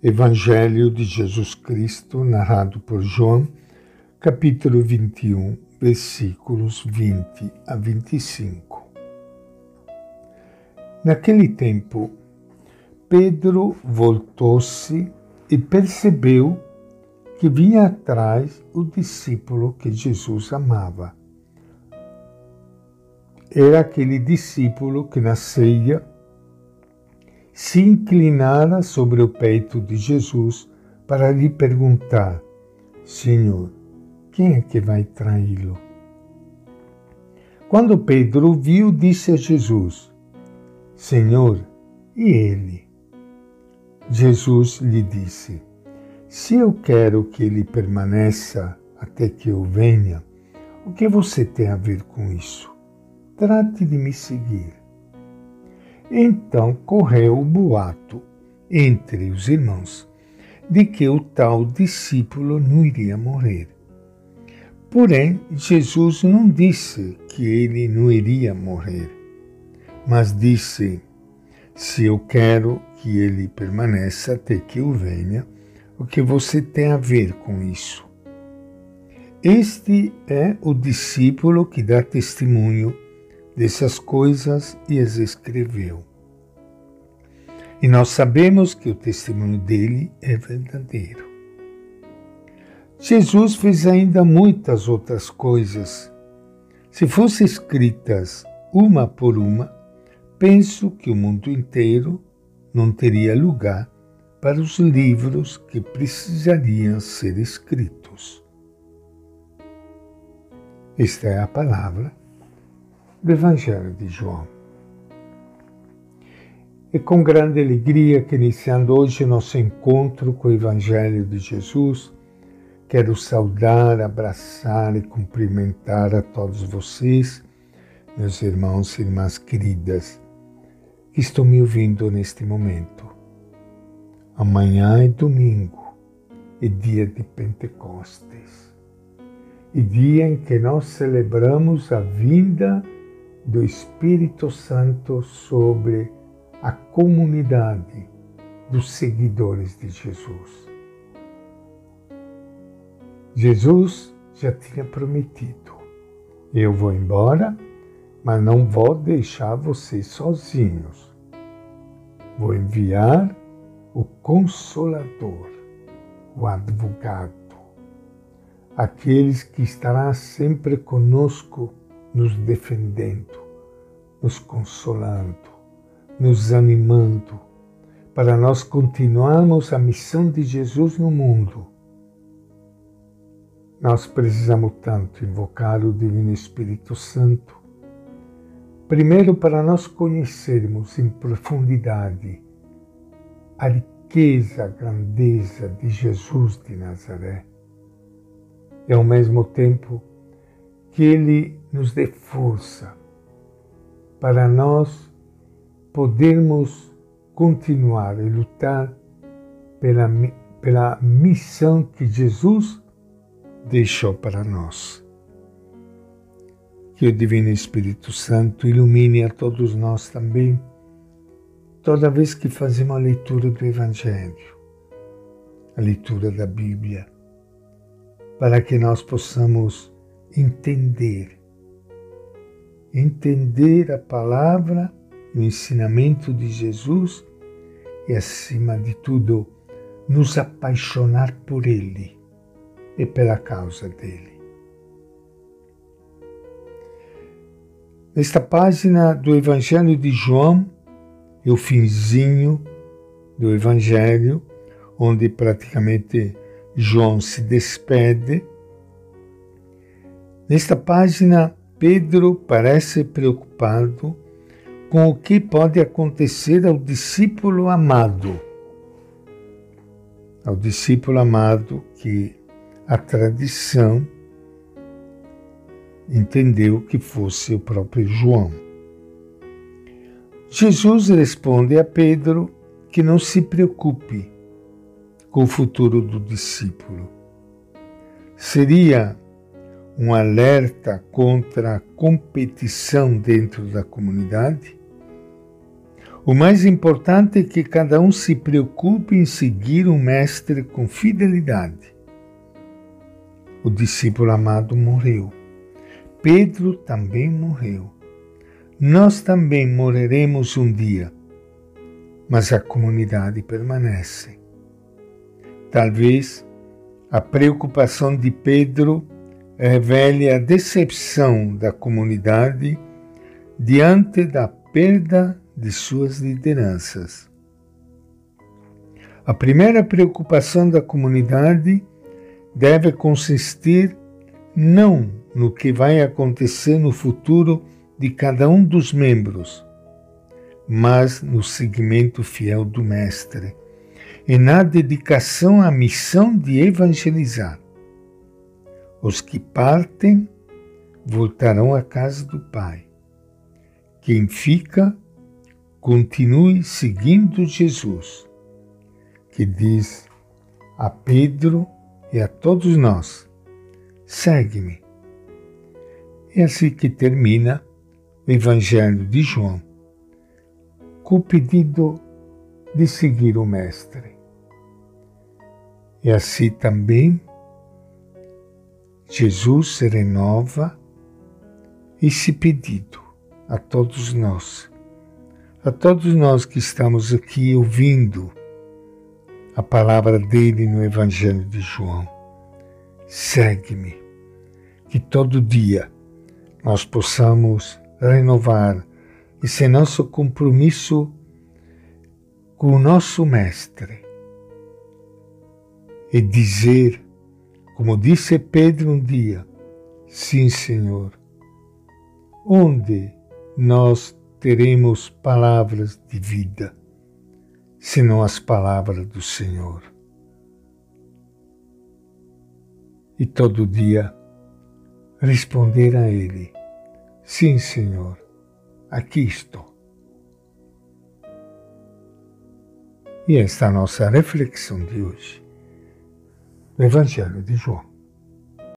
Evangelho de Jesus Cristo, narrado por João, capítulo 21, versículos 20 a 25. Naquele tempo, Pedro voltou-se e percebeu que vinha atrás o discípulo que Jesus amava. Era aquele discípulo que na ceia se inclinara sobre o peito de Jesus para lhe perguntar: Senhor, quem é que vai traí-lo? Quando Pedro viu, disse a Jesus: Senhor, e ele? Jesus lhe disse: Se eu quero que ele permaneça até que eu venha, o que você tem a ver com isso? Trate de me seguir. Então correu o boato entre os irmãos de que o tal discípulo não iria morrer. Porém, Jesus não disse que ele não iria morrer, mas disse: Se eu quero que ele permaneça até que eu venha, o que você tem a ver com isso? Este é o discípulo que dá testemunho dessas coisas e as escreveu. E nós sabemos que o testemunho dele é verdadeiro. Jesus fez ainda muitas outras coisas. Se fossem escritas uma por uma, penso que o mundo inteiro não teria lugar para os livros que precisariam ser escritos. Esta é a palavra do Evangelho de João. É com grande alegria que, iniciando hoje nosso encontro com o Evangelho de Jesus, quero saudar, abraçar e cumprimentar a todos vocês, meus irmãos e irmãs queridas, que estão me ouvindo neste momento. Amanhã é domingo, é dia de Pentecostes, e dia em que nós celebramos a vinda do Espírito Santo sobre a comunidade dos seguidores de Jesus. Jesus já tinha prometido: eu vou embora, mas não vou deixar vocês sozinhos. Vou enviar o Consolador, o Advogado, aqueles que estará sempre conosco nos defendendo, nos consolando, nos animando, para nós continuarmos a missão de Jesus no mundo. Nós precisamos tanto invocar o Divino Espírito Santo, primeiro para nós conhecermos em profundidade a riqueza, a grandeza de Jesus de Nazaré e ao mesmo tempo que Ele nos dê força para nós podermos continuar e lutar pela, pela missão que Jesus deixou para nós. Que o Divino Espírito Santo ilumine a todos nós também, toda vez que fazemos a leitura do Evangelho, a leitura da Bíblia, para que nós possamos entender. Entender a palavra e o ensinamento de Jesus e, acima de tudo, nos apaixonar por Ele e pela causa dele. Nesta página do Evangelho de João, é o finzinho do Evangelho, onde praticamente João se despede Nesta página, Pedro parece preocupado com o que pode acontecer ao discípulo amado. Ao discípulo amado que a tradição entendeu que fosse o próprio João. Jesus responde a Pedro que não se preocupe com o futuro do discípulo. Seria um alerta contra a competição dentro da comunidade? O mais importante é que cada um se preocupe em seguir o Mestre com fidelidade. O discípulo amado morreu. Pedro também morreu. Nós também morreremos um dia, mas a comunidade permanece. Talvez a preocupação de Pedro revele a decepção da comunidade diante da perda de suas lideranças. A primeira preocupação da comunidade deve consistir não no que vai acontecer no futuro de cada um dos membros, mas no seguimento fiel do Mestre e na dedicação à missão de evangelizar. Os que partem voltarão à casa do Pai. Quem fica, continue seguindo Jesus, que diz a Pedro e a todos nós: segue-me. É assim que termina o Evangelho de João, com o pedido de seguir o Mestre. E assim também Jesus renova esse pedido a todos nós, a todos nós que estamos aqui ouvindo a palavra dele no Evangelho de João. Segue-me, que todo dia nós possamos renovar esse nosso compromisso com o nosso Mestre e dizer como disse Pedro um dia: Sim, Senhor, onde nós teremos palavras de vida, senão as palavras do Senhor? E todo dia responder a Ele: Sim, Senhor, aqui estou. E esta é a nossa reflexão de hoje. Evangelho de João.